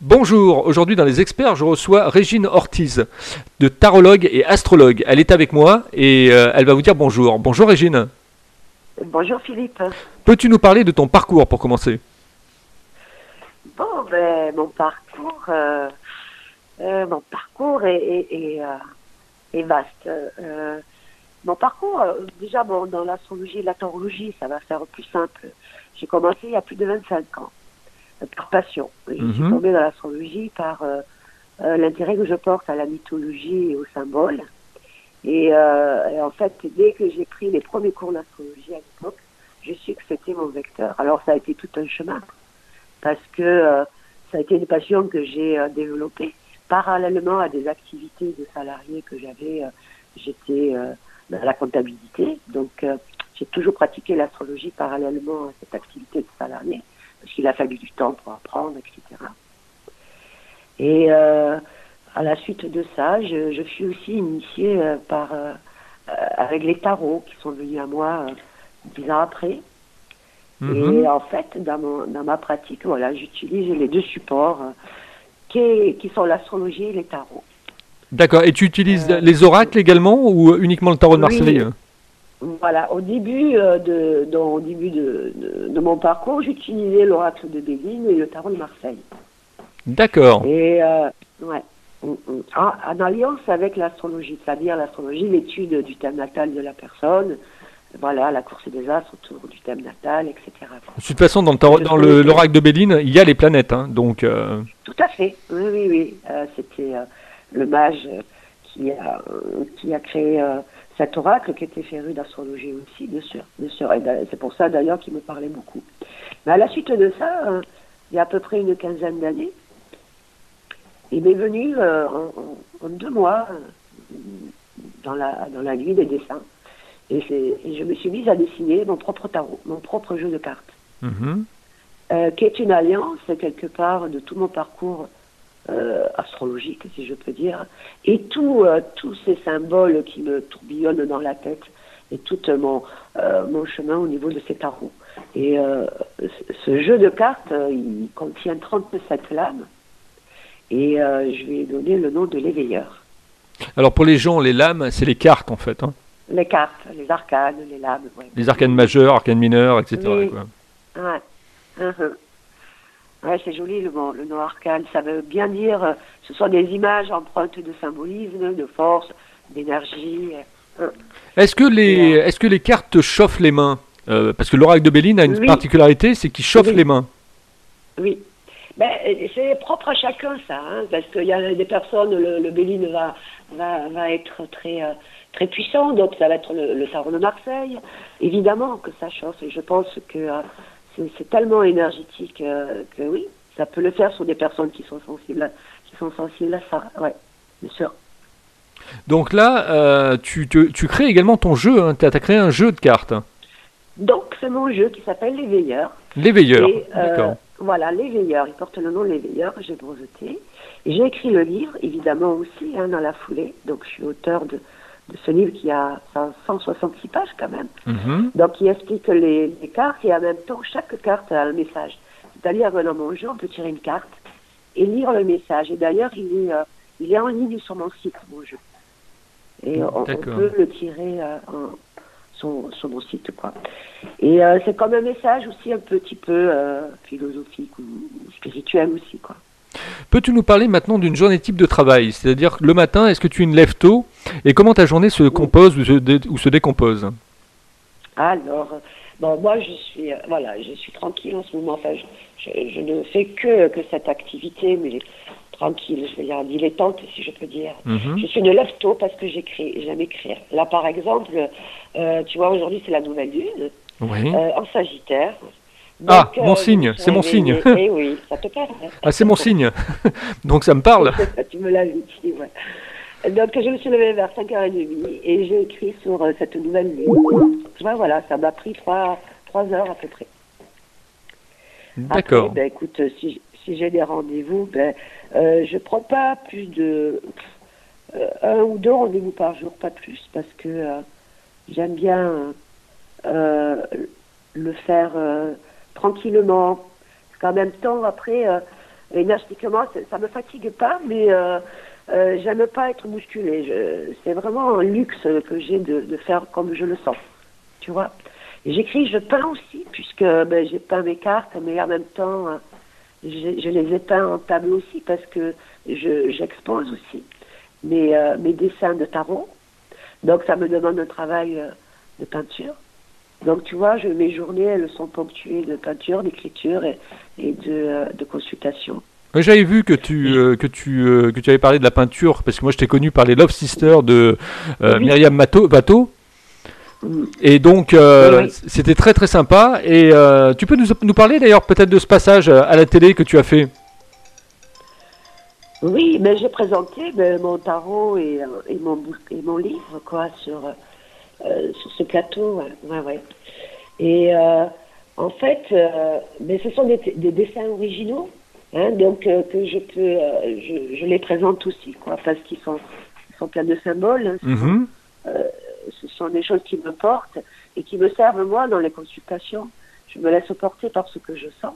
Bonjour, aujourd'hui dans les experts, je reçois Régine Ortiz, de tarologue et astrologue. Elle est avec moi et euh, elle va vous dire bonjour. Bonjour Régine. Bonjour Philippe. Peux-tu nous parler de ton parcours pour commencer? Bon, ben, mon parcours, euh, euh, mon parcours est, est- est, est vaste. Mon parcours, déjà bon, dans l'astrologie et la tarologie, ça va faire plus simple. J'ai commencé il y a plus de 25 ans, par passion. Je suis Mhm. tombée dans l'astrologie par euh, euh, l'intérêt que je porte à la mythologie et aux symboles. Et, euh, et en fait, dès que j'ai pris les premiers cours d'astrologie à l'époque, je sais que c'était mon vecteur. Alors ça a été tout un chemin, parce que ça a été une passion que j'ai développée parallèlement à des activités de salarié que j'avais. euh, J'étais euh, dans la comptabilité, donc euh, j'ai toujours pratiqué l'astrologie parallèlement à cette activité de salarié, parce qu'il a fallu du temps pour apprendre, etc. Et euh, à la suite de ça, je, je suis aussi initiée euh, par euh, avec les tarots qui sont venus à moi dix ans après. Mhm. Et en fait, dans, mon, dans ma pratique, voilà, j'utilise les deux supports qui, qui sont l'astrologie et les tarots. D'accord, et tu utilises les oracles également ou uniquement le tarot de oui. Voilà, au début, euh, de, dans- au début de, de, de mon parcours, j'utilisais l'oracle de Béline et le tarot de Marseille. D'accord. Et euh, ouais, Mm, mm. en, en alliance avec l'astrologie, c'est-à-dire l'astrologie, l'étude du thème natal de la personne, voilà, la course des astres autour du thème natal, etc. De toute façon, dans le dans le- l'oracle de Béline, il y a les planètes, hein, donc euh, Tout à fait, oui, oui, oui. Euh, C'était le mage qui a, qui a créé cet oracle qui était féru d'astrologie aussi, bien sûr. Bien sûr. Et c'est pour ça d'ailleurs qu'il me parlait beaucoup. Mais à la suite de ça, euh, il y a à peu près une quinzaine d'années, il m'est venu euh, en, deux mois euh, dans, la, dans la nuit des dessins. Et, je me suis mise à dessiner mon propre tarot, mon propre jeu de cartes mhm. euh, qui est une alliance quelque part de tout mon parcours euh, astrologique, si je peux dire, et tout, euh, tous ces symboles qui me tourbillonnent dans la tête et tout mon, euh, mon chemin au niveau de ces tarots. Et ce- jeu de cartes, il contient 37 lames, et je ai donné le nom de l'éveilleur. Alors pour les gens, les lames, c'est les cartes en fait. hein. Les cartes, les arcanes, les lames. ouais. Les arcanes majeures, arcanes mineures, etc. Oui. quoi. Ouais. Mhm. Ouais, c'est joli le le nom arcane. Ça veut bien dire, euh, ce sont des images empreintes de symbolisme, de force, d'énergie. euh. Est-ce que les, est-ce que les cartes te chauffent les mains? Euh, Parce que l'oracle de Béline a une Oui. particularité, c'est qu'il chauffe Oui. les mains. Oui. Ben, c'est propre à chacun ça, hein, parce qu'il y a des personnes, le, le Béline va, va, va être très, euh, très puissant, donc ça va être le, le tarot de Marseille. Évidemment que ça chauffe, et je pense que euh, c'est tellement énergétique euh, que oui, ça peut le faire sur des personnes qui sont sensibles à, qui sont sensibles à ça, ouais, bien sûr. Donc là, euh, tu, crées également ton jeu. Tu as, créé un jeu de cartes. Donc c'est mon jeu qui s'appelle L'éveilleur. L'éveilleur. Et, euh, D'accord. Voilà, l'éveilleur, il porte le nom de l'éveilleur, j'ai breveté. Et j'ai écrit le livre, évidemment aussi, hein, dans la foulée. Donc je suis auteur de ce livre qui a 166 pages quand même. Mhm. Donc il explique les, les cartes et en même temps chaque carte a un message. C'est-à-dire dans mon jeu, on peut tirer une carte et lire le message. Et d'ailleurs, il est, euh, il est en ligne sur mon site, mon jeu. Et on, on peut le tirer euh, en- sur, sur mon site, quoi. Et euh, c'est comme un message aussi un petit peu philosophique ou, ou spirituel aussi, quoi. Peux-tu nous parler maintenant d'une journée type de travail C'est-à-dire le matin, est-ce que tu une lèves tôt Et comment ta journée se compose ou se, dé- ou se décompose? Alors, bon, moi, je suis, euh, voilà, je suis tranquille en ce moment. Enfin, je, je- je ne fais que, que cette activité, mais tranquille, je vais dire dilettante, si je peux dire. Mhm. Je suis de lève tôt parce que j'écris, j'aime écrire. Là, par exemple, euh, tu vois, aujourd'hui, c'est la nouvelle lune, Oui. euh, en Sagittaire. Ah, mon je signe, c'est mon signe. Eh oui, ça te parle. Ah, c'est mon signe. Donc ça me parle. tu me l'as dit, ouais. Donc, je me suis levée vers 5h30 et j'ai écrit sur euh, cette nouvelle lune. Tu vois, voilà, ça m'a pris trois, trois heures à peu près. D'accord. Ben, écoute, si, si j'ai des rendez-vous, ben, euh, je prends pas plus de euh, un ou deux rendez-vous par jour, pas plus, parce que euh, j'aime bien euh, le faire euh, tranquillement. Parce qu'en même temps, après, euh, Énergétiquement, ça me fatigue pas, mais euh, euh, j'aime pas être musculée. C'est vraiment un luxe que j'ai de, faire comme je le sens. Tu vois? J'écris, je peins aussi, puisque ben, j'ai peint mes cartes, mais en même temps, je, les ai peints en tableau aussi, parce que j'expose aussi mes, euh, mes dessins de tarot. Donc ça me demande un travail de peinture. Donc tu vois, je, mes journées, elles sont ponctuées de peinture, d'écriture et, et de, de consultation. J'avais vu que tu, que, tu, que tu avais parlé de la peinture, parce que moi je t'ai connu par les Love Sisters de Myriam Mato, Bateau. Et donc, euh, c'était très très sympa. Et euh, tu peux nous, nous parler d'ailleurs peut-être de ce passage à la télé que tu as fait? Oui, mais j'ai présenté ben, mon tarot et, et, mon, et mon livre quoi, sur, euh, sur ce plateau. Ouais, ouais. Et en fait, mais ce sont des, des dessins originaux. Hein, donc que je peux, je, je, les présente aussi, quoi, parce qu'ils sont, pleins de symboles. Hein, mm-hmm ce sont des choses qui me portent et qui me servent moi dans les consultations. Je me laisse porter par ce que je sens.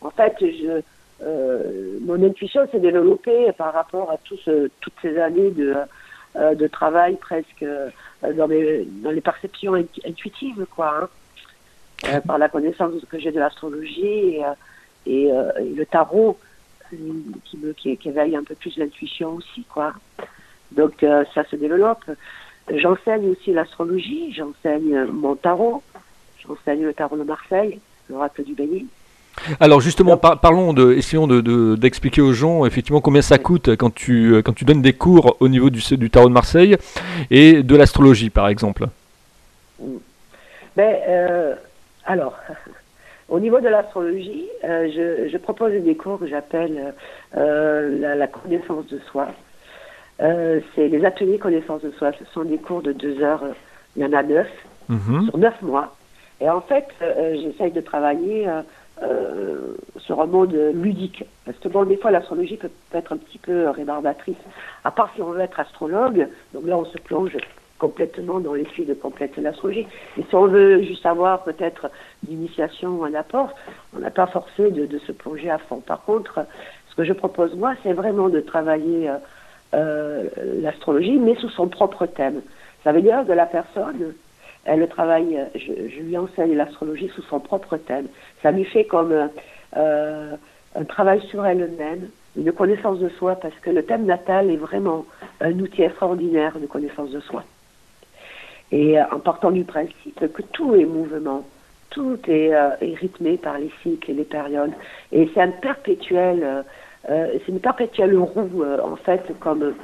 En fait, je, euh, mon intuition s'est développée par rapport à tout ce, toutes ces années de, euh, de travail presque euh, dans, les, dans les perceptions intuitives, quoi. Hein. par la connaissance que j'ai de l'astrologie et, et, le tarot qui, me, qui, qui éveille un peu plus l'intuition aussi, quoi. Donc ça se développe. J'enseigne aussi l'astrologie, j'enseigne mon tarot, j'enseigne le tarot de Marseille, l'oracle du Bénin. Alors justement, parlons de, essayons d'expliquer de, aux gens effectivement combien ça coûte quand tu, quand tu donnes des cours au niveau du, du tarot de Marseille et de l'astrologie par exemple. Ben, euh, alors, au niveau de l'astrologie, euh, je, je, propose des cours que j'appelle euh, la, la, connaissance de soi. Euh, c'est les ateliers connaissance de soi. Ce sont des cours de deux heures. Il y en a neuf mhm. sur neuf mois. Et en fait, euh, j'essaye de travailler euh, sur un mode ludique. Parce que bon, des fois, l'astrologie peut, être un petit peu rébarbatrice. À part si on veut être astrologue, donc là, on se plonge complètement dans les de complète l'astrologie. Et si on veut juste avoir peut-être l'initiation ou un apport, on n'a pas forcé de, de, se plonger à fond. Par contre, ce que je propose moi, c'est vraiment de travailler euh, l'astrologie, mais sous son propre thème. Ça veut dire que la personne, elle travaille, je, lui enseigne l'astrologie sous son propre thème. Ça lui fait comme euh, un travail sur elle-même, une connaissance de soi, parce que le thème natal est vraiment un outil extraordinaire de connaissance de soi. Et euh, en partant du principe que tout est mouvement, tout est, euh, rythmé par les cycles et les périodes, et c'est un perpétuel euh, euh, c'est une perpétuelle roue, euh, en fait, comme,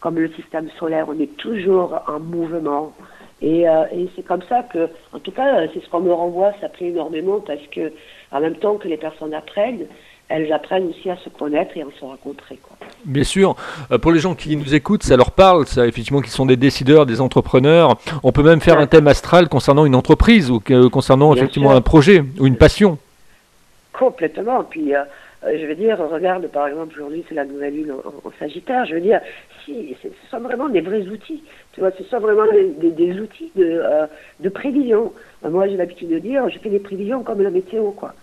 comme le système solaire. On est toujours en mouvement. Et, euh, et c'est comme ça que, en tout cas, c'est ce qu'on me renvoie, ça plaît énormément parce que, en même temps que les personnes apprennent, elles apprennent aussi à se connaître et à se rencontrer. Quoi. Bien sûr, pour les gens qui nous écoutent, ça leur parle, ça, effectivement, qui sont des décideurs, des entrepreneurs. On peut même faire un thème astral concernant une entreprise ou concernant effectivement un projet ou une passion. Complètement. Puis euh, je veux dire, regarde par exemple aujourd'hui c'est la nouvelle lune en, Sagittaire, je veux dire, si ce sont vraiment des vrais outils, tu vois, ce sont vraiment des, des, outils de, euh, de prévision. Euh, moi j'ai l'habitude de dire, je fais des prévisions comme la météo, quoi.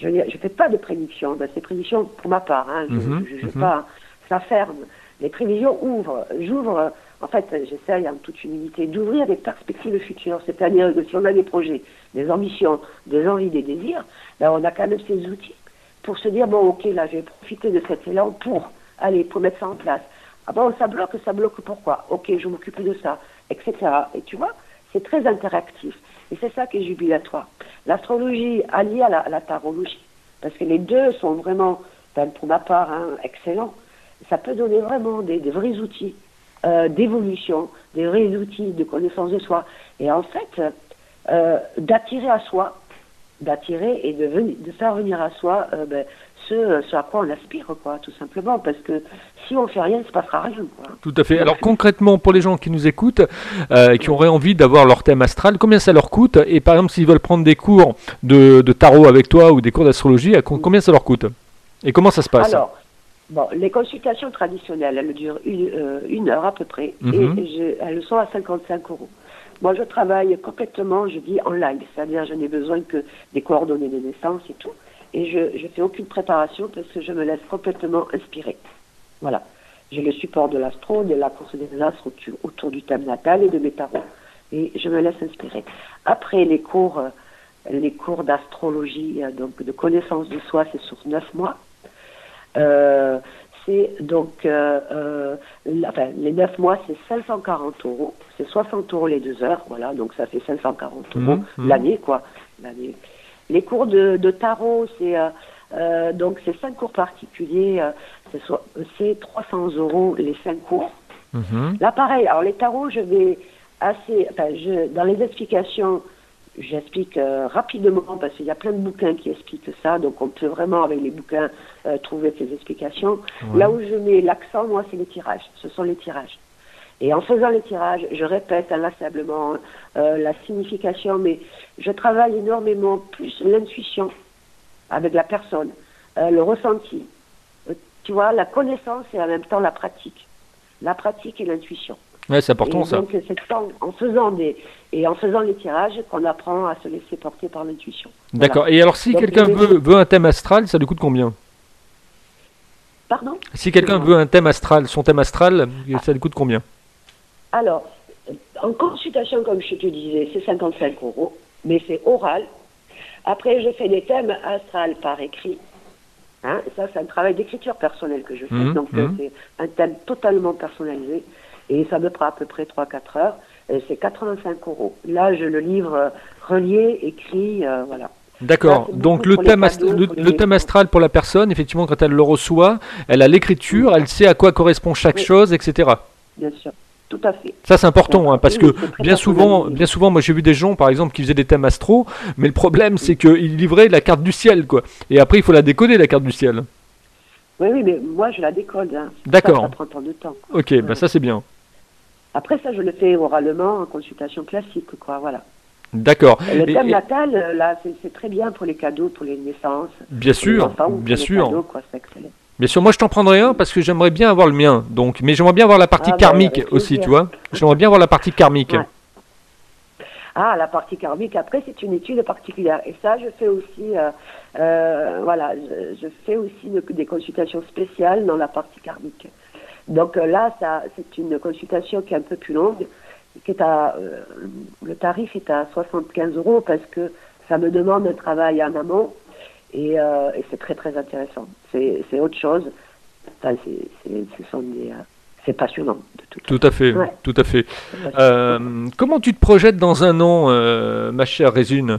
Je je fais pas de prédictions, ben, c'est prédictions pour ma part, hein, je, je, mhm. pas, ça ferme. Les prévisions ouvrent, j'ouvre, en fait, j'essaye en toute humilité d'ouvrir des perspectives futures, c'est-à-dire que si on a des projets, des ambitions, des envies, des désirs, ben on a quand même ces outils pour se dire, bon, ok, là, je vais profiter de cet élan pour, aller, pour mettre ça en place. Ah bon, ça bloque, ça bloque pourquoi? Ok, je m'occupe de ça, etc. Et tu vois, c'est très interactif. Et c'est ça qui est jubilatoire. L'astrologie alliée à la, tarologie, parce que les deux sont vraiment, ben, pour ma part, hein, excellents. Ça peut donner vraiment des, des vrais outils euh, d'évolution, des vrais outils de connaissance de soi. Et en fait, euh, d'attirer à soi d'attirer et de, venir, de faire venir à soi euh, ben, ce, ce, à quoi on aspire, quoi, tout simplement. Parce que si on fait rien, il ne se passera rien. Quoi. Tout à fait. Alors concrètement, pour les gens qui nous écoutent, euh, qui auraient envie d'avoir leur thème astral, combien ça leur coûte? Et par exemple, s'ils veulent prendre des cours de, de tarot avec toi ou des cours d'astrologie, combien ça leur coûte? Et comment ça se passe? Alors, Bon, les consultations traditionnelles, elles durent une, euh, une heure à peu près, mhm. et je, elles sont à 55 euros. Moi, je travaille complètement, je dis en live, c'est-à-dire je n'ai besoin que des coordonnées de naissance et tout. et je ne fais aucune préparation parce que je me laisse complètement inspirer. Voilà. J'ai le support de l'astro, de la course des astres autour du thème natal et de mes tarots. Et je me laisse inspirer. Après les cours, euh, les cours d'astrologie, euh, donc de connaissance de soi, c'est sur neuf mois. Euh, c'est donc euh, enfin, les neuf mois, c'est 540 euros. C'est 60 euros les deux heures, voilà. Donc ça fait 540 euros mmh, mmh. l'année, quoi. L'année. Les cours de, de tarot, c'est euh, donc c'est cinq cours particuliers, euh, c'est 300 euros les cinq cours. Mhm. Là pareil, alors les tarots, je vais assez, enfin, je, dans les explications, j'explique euh, rapidement parce qu'il y a plein de bouquins qui expliquent ça, donc on peut vraiment avec les bouquins trouver ces explications. Là où je mets l'accent, moi, c'est les tirages. Ce sont les tirages. Et en faisant les tirages, je répète inlassablement la signification, mais je travaille énormément plus l'intuition avec la personne, euh, le ressenti. Euh, tu vois, la connaissance et en même temps la pratique. La pratique et l'intuition. Ouais, c'est important ça. Donc c'est en faisant des et en faisant les tirages qu'on apprend à se laisser porter par l'intuition. D'accord. Et alors si quelqu'un veut, veut un thème astral, ça lui coûte combien? Pardon? Si quelqu'un veut un thème astral, son thème astral, ça lui coûte combien? Alors, en consultation, comme je te disais, c'est 55 euros, mais c'est oral, après, je fais des thèmes astrales par écrit. Hein, ça, c'est un travail d'écriture personnelle que je fais. Mmh, Donc, mmh. c'est un thème totalement personnalisé. Et ça me prend à peu près 3-4 heures. C'est 85 euros. Là, je le livre relié, écrit, euh, voilà. D'accord. Donc le thème, le, thème, astral pour la personne, effectivement, quand elle le reçoit, elle a l'écriture, elle sait à quoi correspond chaque chose, etc. Bien sûr. Tout à fait. Ça c'est important hein, parce que bien souvent, bien souvent, moi j'ai vu des gens par exemple qui faisaient des thèmes astro, mais le problème c'est qu'ils livraient la carte du ciel quoi. Et après il faut la décoder la carte du ciel. Oui oui mais moi je la décode. Hein. D'accord. Ça, prend tant de temps. Ok, bah ça c'est bien. Après ça je le fais oralement en consultation classique quoi voilà. D'accord. Le thème natal, là, c'est très bien pour les cadeaux, pour les naissances. Bien sûr, bien sûr. Cadeaux, quoi, excellent. Bien sûr, moi je t'en prendrai un parce que j'aimerais bien avoir le mien. Donc, mais j'aimerais bien avoir la partie ah, bah, karmique aussi, tu vois. J'aimerais bien avoir la partie karmique. Ah, la partie karmique. Après, c'est une étude particulière. Et ça, je fais aussi, euh, euh, voilà, je, fais aussi des consultations spéciales dans la partie karmique. Donc euh, là, ça, c'est une consultation qui est un peu plus longue, qui est à, le tarif est à 75 euros parce que ça me demande un travail en amont euh, et, c'est très très intéressant. C'est autre chose. Enfin, euh, c'est passionnant. De tout, tout à fait, tout à fait. Euh, comment tu te projettes dans un an, ma chère Résune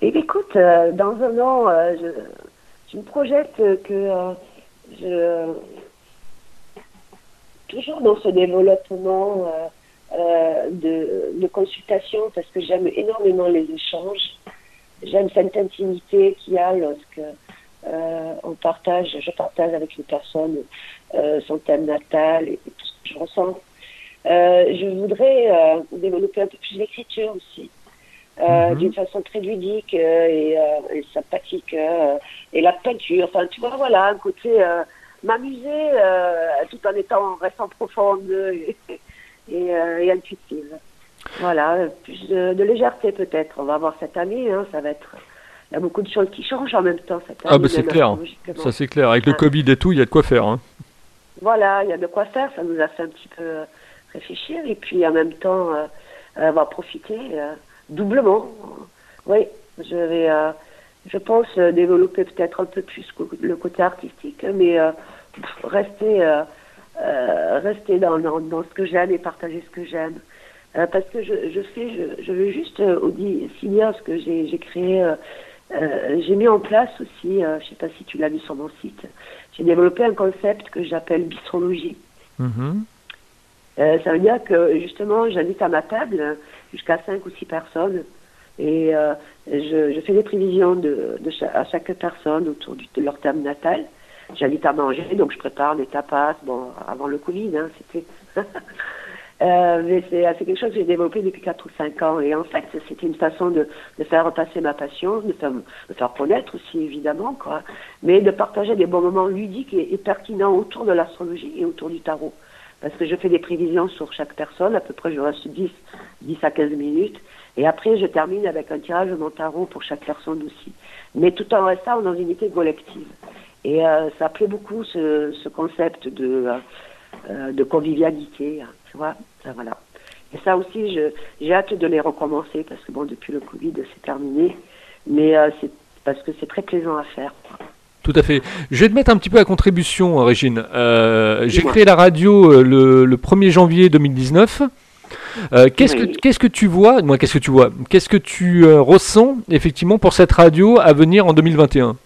eh Écoute, dans un an, je, me projette que je, toujours dans ce développement de, de consultation, parce que j'aime énormément les échanges j'aime cette intimité qu'il y a lorsque euh, on partage, je partage avec une personne euh, son thème natal et, tout ce que je ressens. Euh, je voudrais développer un peu plus l'écriture aussi, mhm. d'une façon très ludique et, sympathique, et la peinture. Enfin, tu vois, voilà, un côté m'amuser tout en étant restant profonde et, et intuitive. Voilà, plus de, légèreté peut-être. On va voir cette année, hein, ça va être. Il y a beaucoup de choses qui changent en même temps cette année. Ah, bah c'est clair. Ça, c'est clair. Avec le Covid et tout, il y a de quoi faire. Hein. Voilà, il y a de quoi faire. Ça nous a fait un petit peu réfléchir. Et puis en même temps, euh, on va profiter euh, doublement. Oui, je vais, euh, je pense, développer peut-être un peu plus le côté artistique, mais rester, rester dans, dans, dans ce que j'aime et partager ce que j'aime. Euh, parce que je, je fais, je, je veux juste euh, signer ce que j'ai créé. Euh, euh, j'ai mis en place aussi, je ne sais pas si tu l'as vu sur mon site, j'ai développé un concept que j'appelle bistrologie. Mm-hmm. ça veut dire que justement, j'invite à ma table jusqu'à 5 ou 6 personnes et je, je, fais des prévisions de, de à chaque personne autour de leur thème natal. J'invite à manger, donc je prépare des tapas. Bon, avant le Covid, hein, c'était. Euh, mais c'est quelque chose que j'ai développé depuis 4 ou 5 ans. Et en fait, c'était une façon de, faire repasser ma passion, de faire, faire connaître aussi, évidemment, quoi. Mais de partager des bons moments ludiques et, pertinents autour de l'astrologie et autour du tarot. parce que je fais des prévisions sur chaque personne, à peu près je reste 10, 10 à 15 minutes, et après je termine avec un tirage de mon tarot pour chaque personne aussi. Mais tout en restant dans une unité collective. Et euh, ça plaît beaucoup ce, ce concept de, euh, de convivialité, hein, tu vois, ça, voilà. Et ça aussi, j'ai hâte de les recommencer parce que bon, depuis le Covid, c'est terminé, mais euh, c'est parce que c'est très plaisant à faire. Tout à fait. Je vais te mettre un petit peu à contribution, Régine. Euh, j'ai créé la radio le, le, 1er janvier 2019. Euh, qu'est-ce que qu'est-ce que tu vois Moi, qu'est-ce que tu vois? Qu'est-ce que tu euh, ressens effectivement pour cette radio à venir en 2021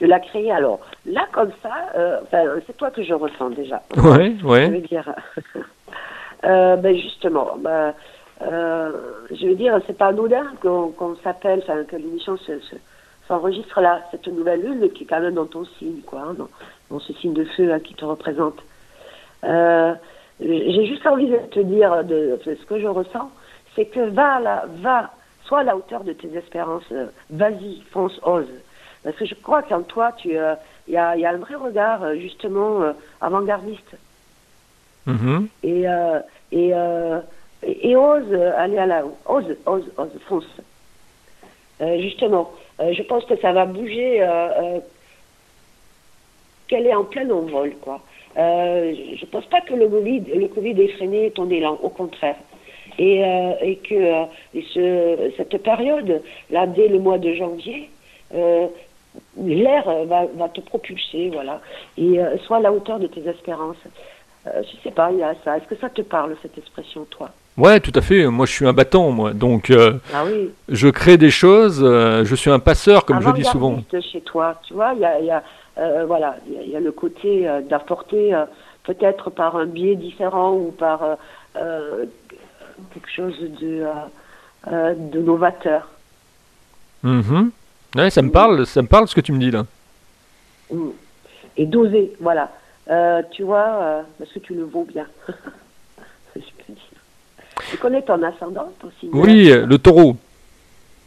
Je l'ai créée alors là comme ça. Euh, c'est toi que je ressens déjà. Ouais, ouais. Je veux dire, ben justement, ben, je veux dire, c'est pas anodin qu'on qu s'appelle, que l'émission se, se s'enregistre là, cette nouvelle lune qui est quand même dans ton signe, quoi, hein, dans, dans, ce signe de feu hein, qui te représente. Euh, J'ai juste envie de te dire de, de, ce que je ressens, c'est que va là, va, sois à la hauteur de tes espérances, euh, vas-y, fonce, ose. Parce que je crois qu'en toi, tu, il euh, y, a, y, a, un vrai regard euh, justement avant-gardiste. Mm -hmm. Et, et, et, et, ose aller à la, ose, ose, ose, fonce. justement. Euh, je pense que ça va bouger, euh, euh, qu'elle est en plein envol, quoi. je ne pense pas que le Covid, le COVID ait freiné ton élan, au contraire. Et, et que et ce, cette période, là, dès le mois de janvier, l'air va, va, te propulser, voilà, et soit à la hauteur de tes espérances. je ne sais pas, il y a ça. Est-ce que ça te parle, cette expression, toi? Ouais, tout à fait. Moi, je suis un battant, moi. Donc, euh, ah oui. je crée des choses. Euh, je suis un passeur, comme je dis souvent. chez toi, tu vois, il y a, y a euh, voilà, il y, y, a le côté d'apporter peut-être par un biais différent ou par quelque chose de, de novateur. Mm -hmm. Ouais, ça me parle. Ça me parle ce que tu me dis là. Mm. Et d'oser, voilà. tu vois, parce que tu le vaux bien. Tu connais ton ascendant aussi Oui, le taureau.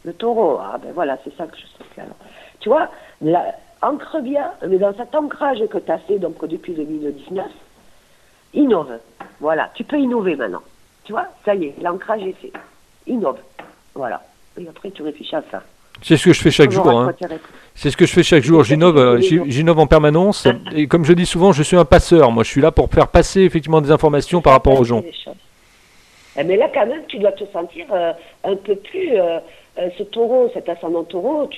Le taureau, ah ben voilà, c'est ça que je sais. Alors. Tu vois, là, ancre bien, mais dans cet ancrage que tu as fait donc depuis 2019, innove. Voilà, tu peux innover maintenant. Tu vois, ça y est, l'ancrage est fait. Innove. Voilà. Et après, tu réfléchis à ça. C'est ce que je fais chaque jour. Hein. C'est ce que je fais chaque jour. J'innove, euh, j'innove en permanence. Et comme je dis souvent, je suis un passeur. Moi, je suis là pour faire passer effectivement des informations par rapport aux gens. Eh, mais là, quand même, tu dois te sentir euh, un peu plus. Euh, ce taureau, cet ascendant taureau,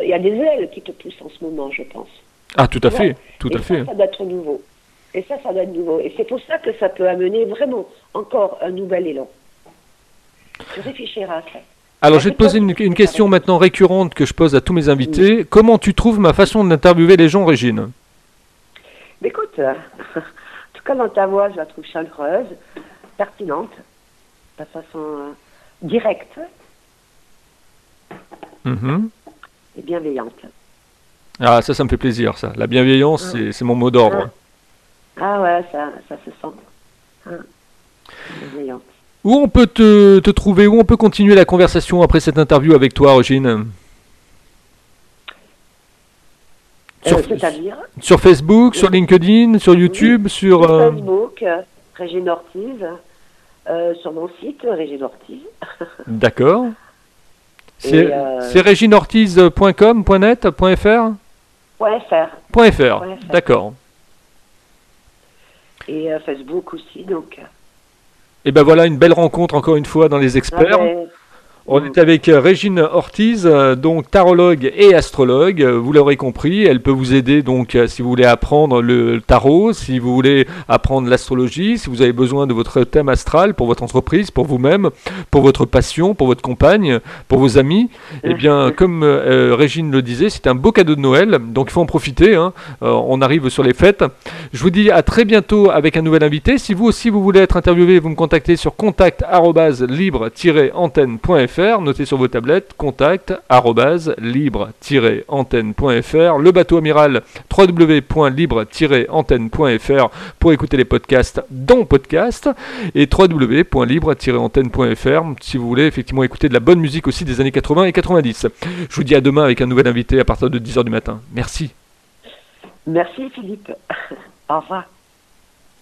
il y a des ailes qui te poussent en ce moment, je pense. Ah, tout à fait, tout et à ça, fait. Ça doit être nouveau. Et ça, ça doit être nouveau. Et c'est pour ça que ça peut amener vraiment encore un nouvel élan. Tu réfléchiras à ça. Alors, je vais te poser une, une, question maintenant récurrente que je pose à tous mes invités. Oui. Comment tu trouves ma façon d'interviewer les gens, Régine? Écoute, en tout cas, dans ta voix, je la trouve chaleureuse, pertinente de façon euh, directe mmh. et bienveillante. Ah, ça, ça me fait plaisir, ça. La bienveillance, ah. c'est mon mot d'ordre. Ah. ah. ouais, ça, ça se sent. Ah. Bienveillante. Où on peut te, te, trouver, où on peut continuer la conversation après cette interview avec toi, Régine sur, euh, sur, Facebook, sur LinkedIn, sur YouTube, oui. sur... sur euh... Facebook, Régine Ortiz. Euh, sur mon site, Régine Ortiz. D'accord. C'est régineortiz.com, .net, .fr .fr. .fr, d'accord. Et Facebook aussi, donc. Et ben voilà, une belle rencontre encore une fois dans les experts. Ah ben, on est avec euh, Régine Ortiz, euh, donc tarologue et astrologue. Euh, vous l'aurez compris, elle peut vous aider donc si vous voulez apprendre le tarot, si vous voulez apprendre l'astrologie, si vous avez besoin de votre thème astral pour votre entreprise, pour vous-même, pour votre passion, pour votre compagne, pour vos amis. Eh bien, comme euh, Régine le disait, c'est un beau cadeau de Noël, donc il faut en profiter. Hein. Euh, on arrive sur les fêtes. Je vous dis à très bientôt avec un nouvel invité. Si vous aussi vous voulez être interviewé, vous me contactez sur notez sur vos tablettes contact libre-antenne.fr, le bateau amiral www.libre-antenne.fr pour écouter les podcasts dans podcast et www.libre-antenne.fr si vous voulez effectivement écouter de la bonne musique aussi des années 80 et 90. Je vous dis à demain avec un nouvel invité à partir de 10h du matin. Merci. Merci Philippe. Au revoir.